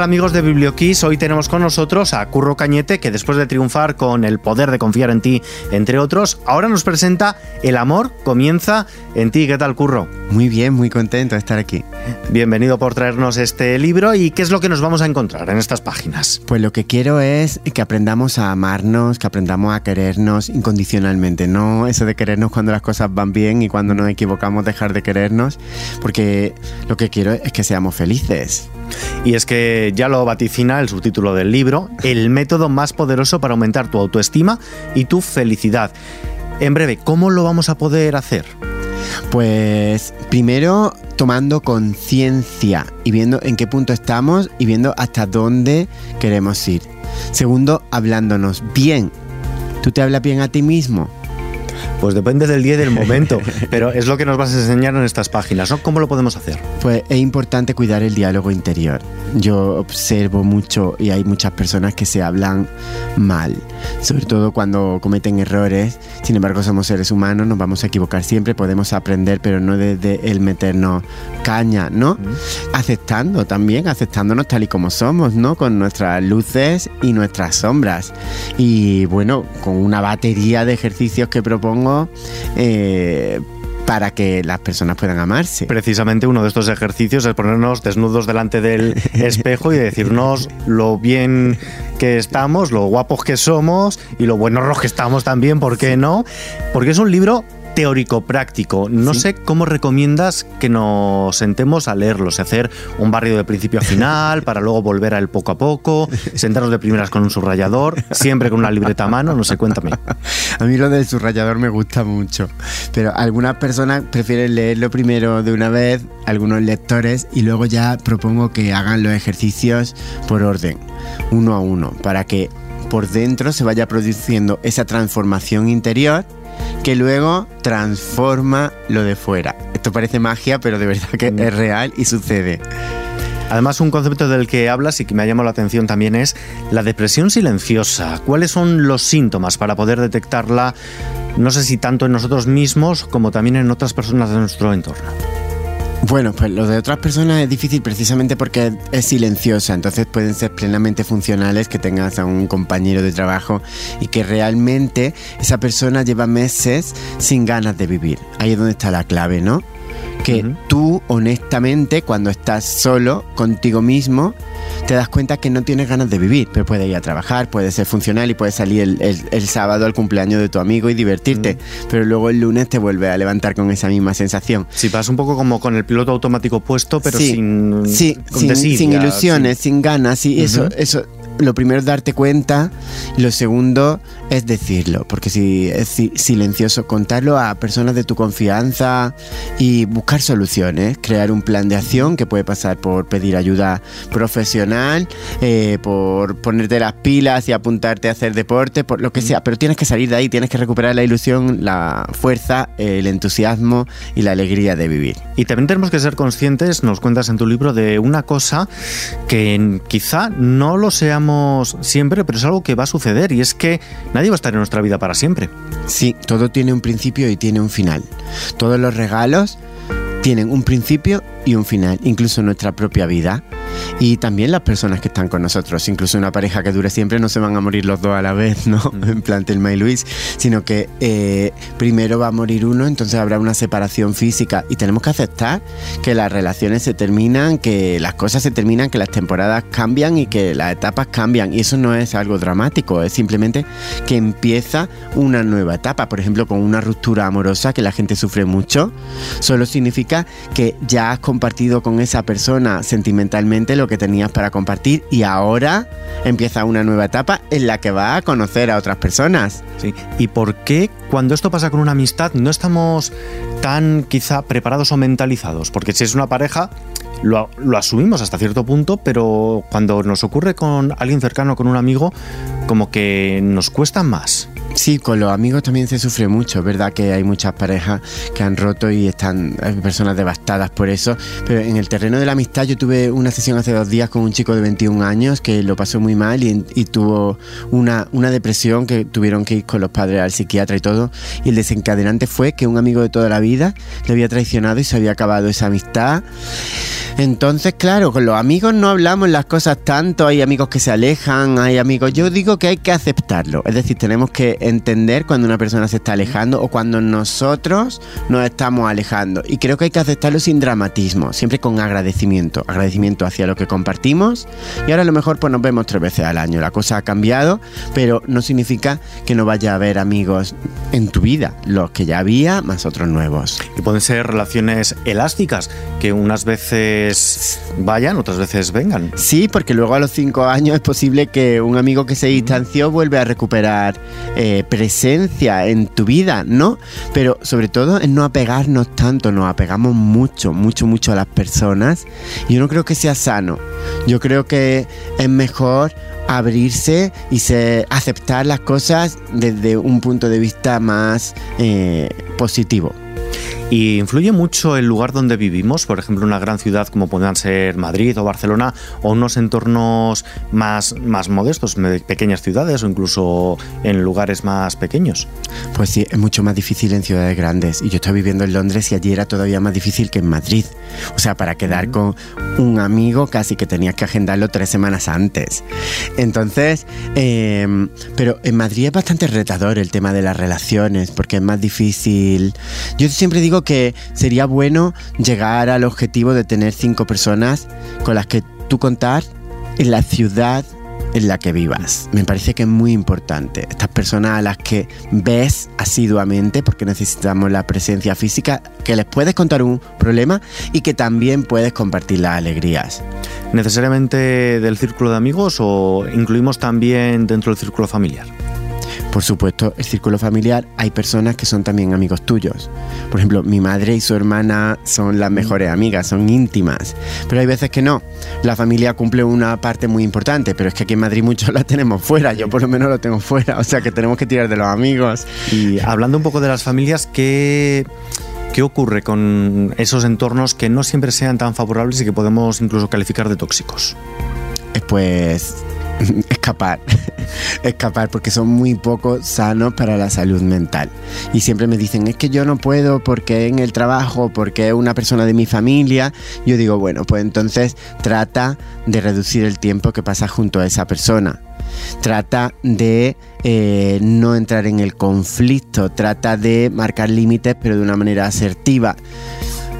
tal amigos de Biblioquiz? Hoy tenemos con nosotros a Curro Cañete, que después de triunfar con El poder de confiar en ti, entre otros, ahora nos presenta El amor comienza en ti. ¿Qué tal, Curro? Muy bien, muy contento de estar aquí. Bienvenido por traernos este libro y qué es lo que nos vamos a encontrar en estas páginas. Pues lo que quiero es que aprendamos a amarnos, que aprendamos a querernos incondicionalmente, no eso de querernos cuando las cosas van bien y cuando nos equivocamos dejar de querernos, porque lo que quiero es que seamos felices. Y es que ya lo vaticina el subtítulo del libro, el método más poderoso para aumentar tu autoestima y tu felicidad. En breve, ¿cómo lo vamos a poder hacer? Pues primero tomando conciencia y viendo en qué punto estamos y viendo hasta dónde queremos ir. Segundo, hablándonos bien. ¿Tú te hablas bien a ti mismo? Pues depende del día y del momento, pero es lo que nos vas a enseñar en estas páginas, ¿no? ¿Cómo lo podemos hacer? Pues es importante cuidar el diálogo interior. Yo observo mucho y hay muchas personas que se hablan mal, sobre todo cuando cometen errores. Sin embargo, somos seres humanos, nos vamos a equivocar siempre, podemos aprender, pero no desde el meternos caña, ¿no? Aceptando también, aceptándonos tal y como somos, ¿no? Con nuestras luces y nuestras sombras. Y bueno, con una batería de ejercicios que propongo eh, para que las personas puedan amarse. Precisamente uno de estos ejercicios es ponernos desnudos delante del espejo y decirnos lo bien que estamos, lo guapos que somos y lo buenos que estamos también, ¿por qué no? Porque es un libro teórico-práctico. No sé cómo recomiendas que nos sentemos a leerlos, hacer un barrio de principio a final, para luego volver a él poco a poco, sentarnos de primeras con un subrayador, siempre con una libreta a mano, no sé, cuéntame. A mí lo del subrayador me gusta mucho, pero algunas personas prefieren leerlo primero de una vez, algunos lectores, y luego ya propongo que hagan los ejercicios por orden, uno a uno, para que por dentro se vaya produciendo esa transformación interior que luego transforma lo de fuera. Esto parece magia, pero de verdad que es real y sucede. Además, un concepto del que hablas y que me ha llamado la atención también es la depresión silenciosa. ¿Cuáles son los síntomas para poder detectarla, no sé si tanto en nosotros mismos como también en otras personas de nuestro entorno? Bueno, pues lo de otras personas es difícil precisamente porque es silenciosa, entonces pueden ser plenamente funcionales que tengas a un compañero de trabajo y que realmente esa persona lleva meses sin ganas de vivir. Ahí es donde está la clave, ¿no? Que tú honestamente cuando estás solo contigo mismo te das cuenta que no tienes ganas de vivir, pero puedes ir a trabajar, puedes ser funcional y puedes salir el, sábado al cumpleaños de tu amigo y divertirte, pero luego el lunes te vuelve a levantar con esa misma sensación. Si vas un poco como con el piloto automático puesto, pero sin, sí, sin, ilusiones, sin ganas, y eso, eso lo primero es darte cuenta, lo segundo es decirlo, porque si es silencioso, contarlo a personas de tu confianza y buscar soluciones, crear un plan de acción que puede pasar por pedir ayuda profesional, eh, por ponerte las pilas y apuntarte a hacer deporte, por lo que sea, pero tienes que salir de ahí, tienes que recuperar la ilusión, la fuerza, el entusiasmo y la alegría de vivir. Y también tenemos que ser conscientes, nos cuentas en tu libro, de una cosa que quizá no lo seamos siempre, pero es algo que va a suceder y es que nadie va a estar en nuestra vida para siempre. Sí, todo tiene un principio y tiene un final. Todos los regalos tienen un principio y un final, incluso nuestra propia vida y también las personas que están con nosotros. Incluso una pareja que dure siempre no se van a morir los dos a la vez, ¿no? En plan Telma y Luis, sino que eh, primero va a morir uno, entonces habrá una separación física y tenemos que aceptar que las relaciones se terminan, que las cosas se terminan, que las temporadas cambian y que las etapas cambian. Y eso no es algo dramático, es simplemente que empieza una nueva etapa. Por ejemplo, con una ruptura amorosa que la gente sufre mucho, solo significa que ya has compartido con esa persona sentimentalmente lo que tenías para compartir y ahora empieza una nueva etapa en la que va a conocer a otras personas. Sí. ¿Y por qué cuando esto pasa con una amistad no estamos tan quizá preparados o mentalizados? Porque si es una pareja, lo, lo, asumimos hasta cierto punto, pero cuando nos ocurre con alguien cercano, con un amigo, como que nos cuesta más. Sí, con los amigos también se sufre mucho, ¿verdad? Que hay muchas parejas que han roto y están personas devastadas por eso. Pero en el terreno de la amistad yo tuve una sesión hace dos días con un chico de 21 años que lo pasó muy mal y, y tuvo una, una depresión que tuvieron que ir con los padres al psiquiatra y todo. Y el desencadenante fue que un amigo de toda la vida le había traicionado y se había acabado esa amistad. Entonces, claro, con los amigos no hablamos las cosas tanto, hay amigos que se alejan, hay amigos... Yo digo que hay que aceptarlo, es decir, tenemos que entender cuando una persona se está alejando o cuando nosotros nos estamos alejando. Y creo que hay que aceptarlo sin dramatismo, siempre con agradecimiento, agradecimiento hacia lo que compartimos. Y ahora a lo mejor pues nos vemos tres veces al año, la cosa ha cambiado, pero no significa que no vaya a haber amigos en tu vida, los que ya había más otros nuevos. Y pueden ser relaciones elásticas, que unas veces vayan, otras veces vengan. Sí, porque luego a los cinco años es posible que un amigo que se distanció vuelva a recuperar eh, presencia en tu vida, ¿no? Pero sobre todo en no apegarnos tanto, nos apegamos mucho, mucho, mucho a las personas. Yo no creo que sea sano. Yo creo que es mejor abrirse y se, aceptar las cosas desde un punto de vista más eh, positivo. ¿Y influye mucho el lugar donde vivimos? Por ejemplo, una gran ciudad como puedan ser Madrid o Barcelona, o unos entornos más, más modestos, pequeñas ciudades o incluso en lugares más pequeños. Pues sí, es mucho más difícil en ciudades grandes. Y yo estoy viviendo en Londres y allí era todavía más difícil que en Madrid. O sea, para quedar con un amigo casi que tenías que agendarlo tres semanas antes. Entonces, em, pero en Madrid es bastante retador el tema de las relaciones, porque es más difícil. Yo siempre digo que sería bueno llegar al objetivo de tener cinco personas con las que tú contar en la ciudad en la que vivas. Me parece que es muy importante. Estas personas a las que ves asiduamente, porque necesitamos la presencia física, que les puedes contar un problema y que también puedes compartir las alegrías. ¿Necesariamente del círculo de amigos o incluimos también dentro del círculo familiar? Por supuesto, el círculo familiar hay personas que son también amigos tuyos. Por ejemplo, mi madre y su hermana son las mejores amigas, son íntimas. Pero hay veces que no. La familia cumple una parte muy importante, pero es que aquí en Madrid muchos la tenemos fuera. Yo por lo menos lo tengo fuera. O sea que tenemos que tirar de los amigos. Y hablando un poco de las familias, ¿qué... ¿Qué ocurre con esos entornos que no siempre sean tan favorables y que podemos incluso calificar de tóxicos? Pues escapar, escapar, porque son muy poco sanos para la salud mental. Y siempre me dicen, es que yo no puedo porque en el trabajo, porque una persona de mi familia. Yo digo, bueno, pues entonces trata de reducir el tiempo que pasas junto a esa persona. Trata de eh, no entrar en el conflicto, trata de marcar límites pero de una manera asertiva.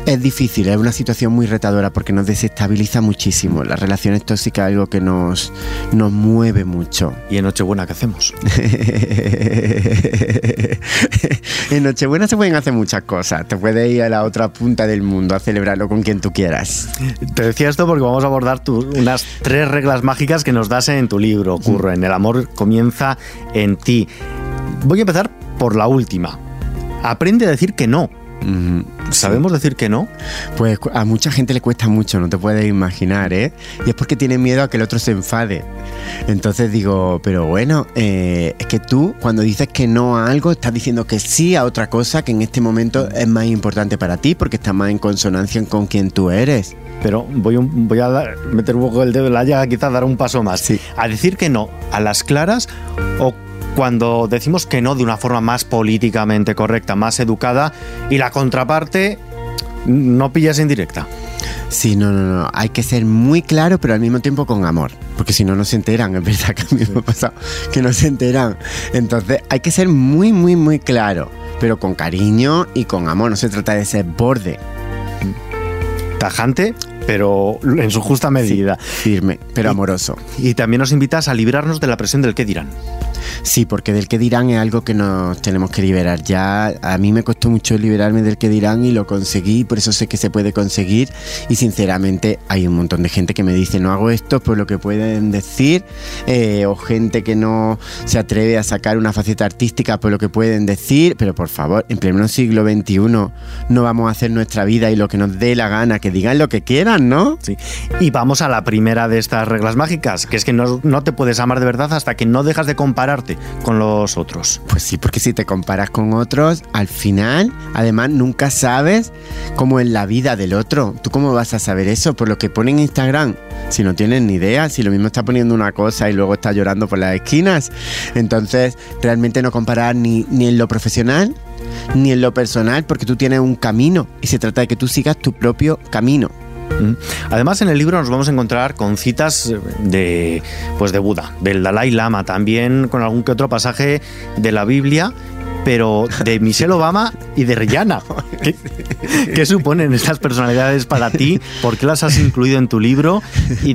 Es difícil, es una situación muy retadora porque nos desestabiliza muchísimo. Las relaciones tóxicas es algo que nos, nos mueve mucho. ¿Y en Nochebuena qué hacemos? en Nochebuena se pueden hacer muchas cosas. Te puedes ir a la otra punta del mundo a celebrarlo con quien tú quieras. Te decía esto porque vamos a abordar unas tres reglas mágicas que nos das en tu libro, Curro. En el amor comienza en ti. Voy a empezar por la última. Aprende a decir que no. ¿Sabemos decir que no? Pues a mucha gente le cuesta mucho, no te puedes imaginar, ¿eh? Y es porque tiene miedo a que el otro se enfade. Entonces digo, pero bueno, eh, es que tú cuando dices que no a algo, estás diciendo que sí a otra cosa que en este momento es más importante para ti porque está más en consonancia con quien tú eres. Pero voy, voy a meter un poco el dedo en la llaga, quizás dar un paso más. Sí. A decir que no a las claras o cuando decimos que no de una forma más políticamente correcta, más educada, y la contraparte no pillas en directa. Sí, no, no, no. Hay que ser muy claro, pero al mismo tiempo con amor. Porque si no, no se enteran. Es verdad que a mí me ha pasado que no se enteran. Entonces, hay que ser muy, muy, muy claro. Pero con cariño y con amor. No se trata de ser borde. Tajante, pero en su justa medida. firme, pero amoroso. Y también nos invitas a librarnos de la presión del que dirán. Sí, porque del que dirán es algo que nos tenemos que liberar. Ya a mí me costó mucho liberarme del que dirán y lo conseguí, por eso sé que se puede conseguir. Y sinceramente hay un montón de gente que me dice no hago esto por lo que pueden decir, eh, o gente que no se atreve a sacar una faceta artística por lo que pueden decir, pero por favor, en pleno siglo XXI no vamos a hacer nuestra vida y lo que nos dé la gana, que digan lo que quieran, ¿no? Sí. Y vamos a la primera de estas reglas mágicas, que es que no, no te puedes amar de verdad hasta que no dejas de compararte compararte con los otros. Pues sí, porque si te comparas con otros, al final, además, nunca sabes cómo es la vida del otro. ¿Tú cómo vas a saber eso? Por lo que pone en Instagram. Si no tienes ni idea, si lo mismo está poniendo una cosa y luego está llorando por las esquinas. Entonces, realmente no comparar ni, ni en lo profesional ni en lo personal, porque tú tienes un camino y se trata de que tú sigas tu propio camino. Además, en el libro nos vamos a encontrar con citas de, pues de Buda, del Dalai Lama, también con algún que otro pasaje de la Biblia pero de Michelle Obama y de Rihanna. ¿Qué, suponen estas personalidades para ti? ¿Por qué las has incluido en tu libro? Y,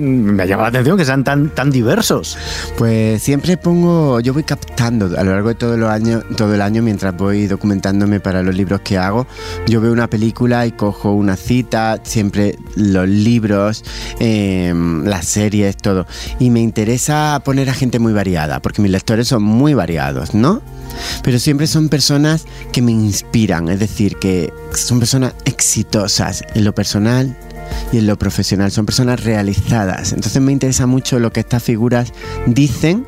me ha llamado la atención que sean tan, tan diversos. Pues siempre pongo, yo voy captando a lo largo de todo, los años, todo el año mientras voy documentándome para los libros que hago. Yo veo una película y cojo una cita, siempre los libros, em, las series, todo. Y me interesa poner a gente muy variada, porque mis lectores son muy variados, ¿no? Pero siempre son personas que me inspiran, es decir, que son personas exitosas en lo personal y en lo profesional, son personas realizadas. Entonces me interesa mucho lo que estas figuras dicen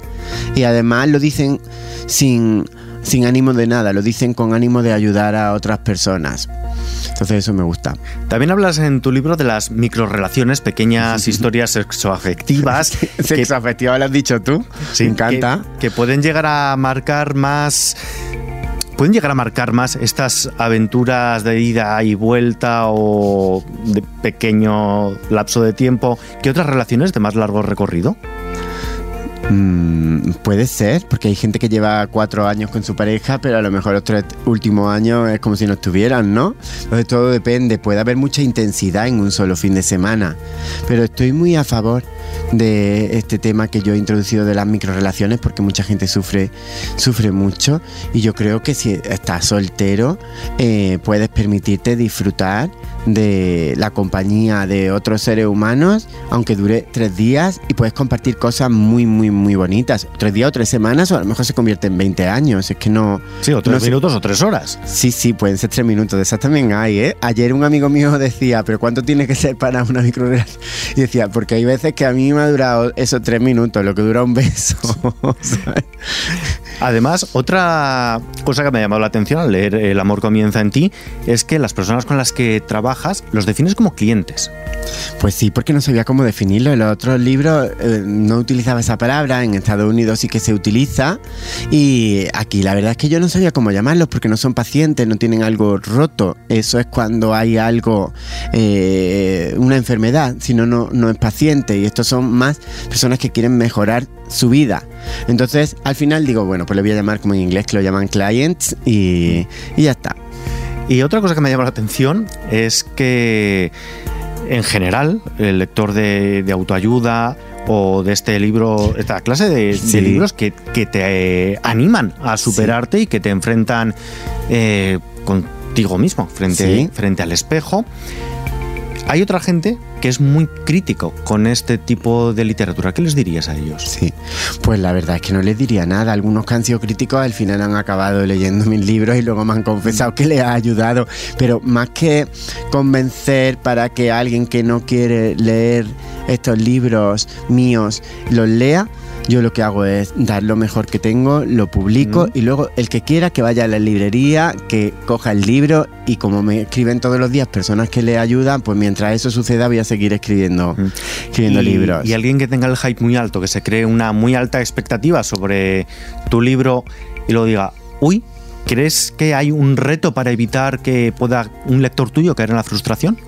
y además lo dicen sin, sin ánimo de nada, lo dicen con ánimo de ayudar a otras personas. Entonces eso me gusta. También hablas en tu libro de las microrelaciones, pequeñas historias sexoafectivas. Sexoafectivas lo has dicho tú. Sí, me encanta. Que, pueden llegar a marcar más pueden llegar a marcar más estas aventuras de ida y vuelta o de pequeño lapso de tiempo que otras relaciones de más largo recorrido? Mm, puede ser, porque hay gente que lleva cuatro años con su pareja, pero a lo mejor los tres últimos años es como si no estuvieran, ¿no? Entonces todo depende, puede haber mucha intensidad en un solo fin de semana, pero estoy muy a favor de este tema que yo he introducido de las microrelaciones porque mucha gente sufre, sufre mucho y yo creo que si estás soltero eh, puedes permitirte disfrutar de la compañía de otros seres humanos, aunque dure tres días y puedes compartir cosas muy, muy, muy bonitas. Tres días o tres semanas o a lo mejor se convierte en 20 años. Es que no... Sí, o tres minutos o tres horas. Sí, sí, pueden ser tres minutos. De esas también hay, ¿eh? Ayer un amigo mío decía, pero ¿cuánto tiene que ser para una microrelación? Y decía, porque hay veces que a mí me ha durado esos tres minutos, lo que dura un beso. Además, otra cosa que me ha llamado la atención al leer El amor comienza en ti es que las personas con las que trabajas los defines como clientes. Pues sí, porque no sabía cómo definirlo. En los otros libros eh, no utilizaba esa palabra, en Estados Unidos sí que se utiliza. Y aquí la verdad es que yo no sabía cómo llamarlos porque no son pacientes, no tienen algo roto. Eso es cuando hay algo, eh, una enfermedad, si no, no es paciente. Y estos son más personas que quieren mejorar su vida. Entonces, al final digo, bueno, pues le voy a llamar como en inglés que lo llaman clients y, y ya está. Y otra cosa que me llama la atención es que en general el lector de, autoayuda o de este libro, esta clase de, libros que, te animan a superarte y que te enfrentan eh, contigo mismo frente, frente al espejo. Hay otra gente que es muy crítico con este tipo de literatura. ¿Qué les dirías a ellos? Sí, pues la verdad es que no les diría nada. Algunos que han sido críticos al final han acabado leyendo mis libros y luego me han confesado que les ha ayudado. Pero más que convencer para que alguien que no quiere leer estos libros míos los lea, yo lo que hago es dar lo mejor que tengo, lo publico y luego el que quiera que vaya a la librería, que coja el libro y como me escriben todos los días personas que le ayudan, pues mientras eso suceda voy a seguir escribiendo, escribiendo libros. Y alguien que tenga el hype muy alto, que se cree una muy alta expectativa sobre tu libro y lo diga, uy, ¿crees que hay un reto para evitar que pueda un lector tuyo caer en la frustración?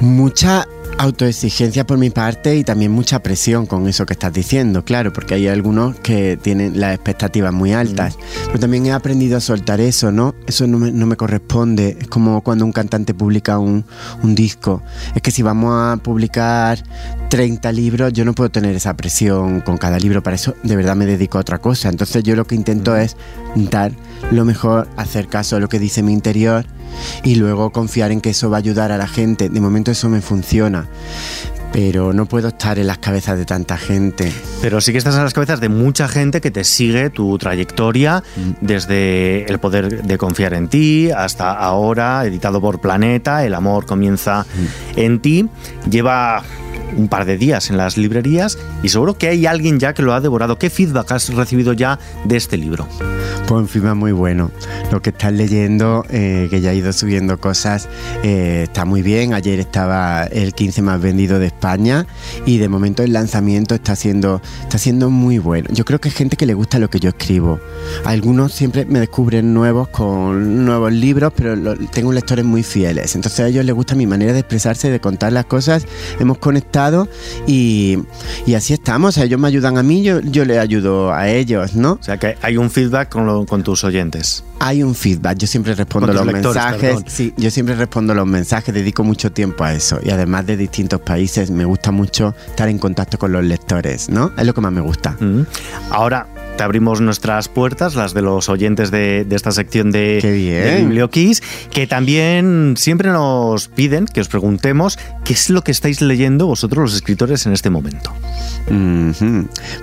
Mucha autoexigencia por mi parte y también mucha presión con eso que estás diciendo, claro, porque hay algunos que tienen las expectativas muy altas. Mm. Pero también he aprendido a soltar eso, ¿no? Eso no me, corresponde. Es como cuando un cantante publica un, un, disco. Es que si vamos a publicar 30 libros, yo no puedo tener esa presión con cada libro. Para eso de verdad me dedico a otra cosa. Entonces yo lo que intento mm. es dar lo mejor, hacer caso a lo que dice mi interior y luego confiar en que eso va a ayudar a la gente. De momento eso me funciona. Pero no puedo estar en las cabezas de tanta gente. Pero sí que estás en las cabezas de mucha gente que te sigue tu trayectoria mm. desde el poder de confiar en ti hasta ahora, editado por Planeta, El amor comienza mm. en ti. Lleva un par de días en las librerías y seguro que hay alguien ya que lo ha devorado. ¿Qué feedback has recibido ya de este libro? Pues un feedback muy bueno. Lo que estás leyendo, eh, que ya ha ido subiendo cosas, eh, está muy bien. Ayer estaba el 15 más vendido de España y de momento el lanzamiento está siendo, está siendo muy bueno. Yo creo que hay gente que le gusta lo que yo escribo. Algunos siempre me descubren nuevos con nuevos libros, pero tengo lectores muy fieles. Entonces a ellos les gusta mi manera de expresarse, de contar las cosas. Hemos conectado y, y así estamos. ellos me ayudan a mí, yo, yo les ayudo a ellos, ¿no? O sea que hay un feedback con, con tus oyentes. Hay un feedback. Yo siempre respondo los mensajes. Sí, yo siempre respondo los mensajes. Dedico mucho tiempo a eso. Y además de distintos países, me gusta mucho estar en contacto con los lectores, ¿no? Es lo que más me gusta. Mm. Ahora, te abrimos nuestras puertas, las de los oyentes de, esta sección de, de que también siempre nos piden que os preguntemos qué es lo que estáis leyendo vosotros los escritores en este momento.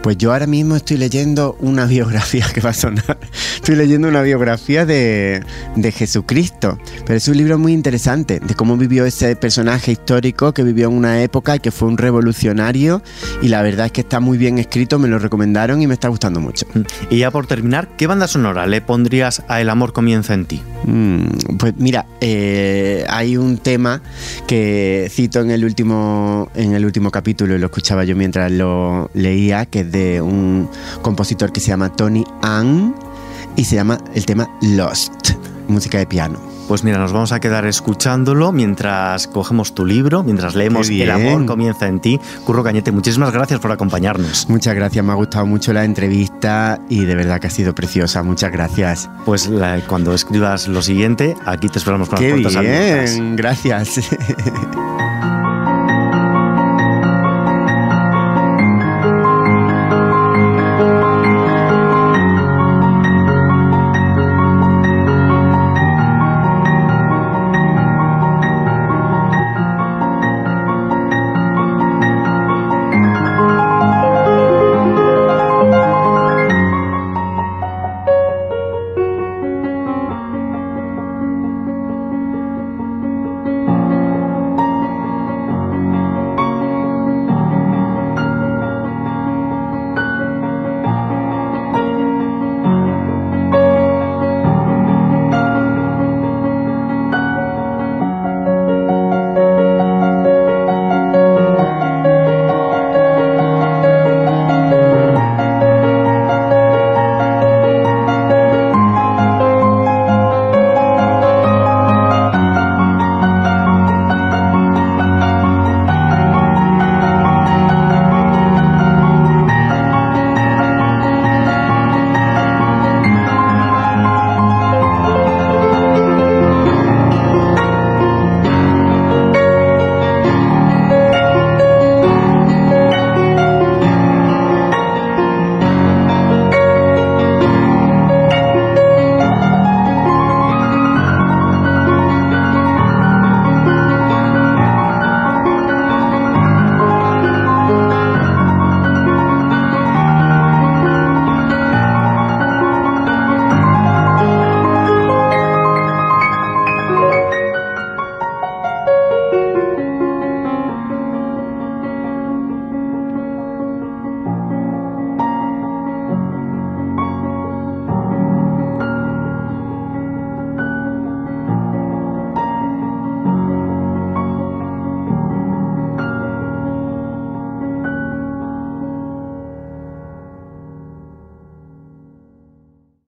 Pues yo ahora mismo estoy leyendo una biografía que va a sonar. Estoy leyendo una biografía de, de Jesucristo, pero es un libro muy interesante de cómo vivió ese personaje histórico que vivió en una época y que fue un revolucionario y la verdad es que está muy bien escrito, me lo recomendaron y me está gustando mucho. Y ya por terminar, ¿qué banda sonora le pondrías a El amor comienza en ti? Mm, pues mira, eh, hay un tema que cito en el último en el último capítulo y lo escuchaba yo mientras lo leía, que es de un compositor que se llama Tony Ann y se llama el tema Lost, música de piano. Pues mira, nos vamos a quedar escuchándolo mientras cogemos tu libro, mientras leemos El amor comienza en ti. Curro Cañete, muchísimas gracias por acompañarnos. Muchas gracias, me ha gustado mucho la entrevista y de verdad que ha sido preciosa. Muchas gracias. Pues cuando escribas lo siguiente, aquí te esperamos con Qué las bien, gracias.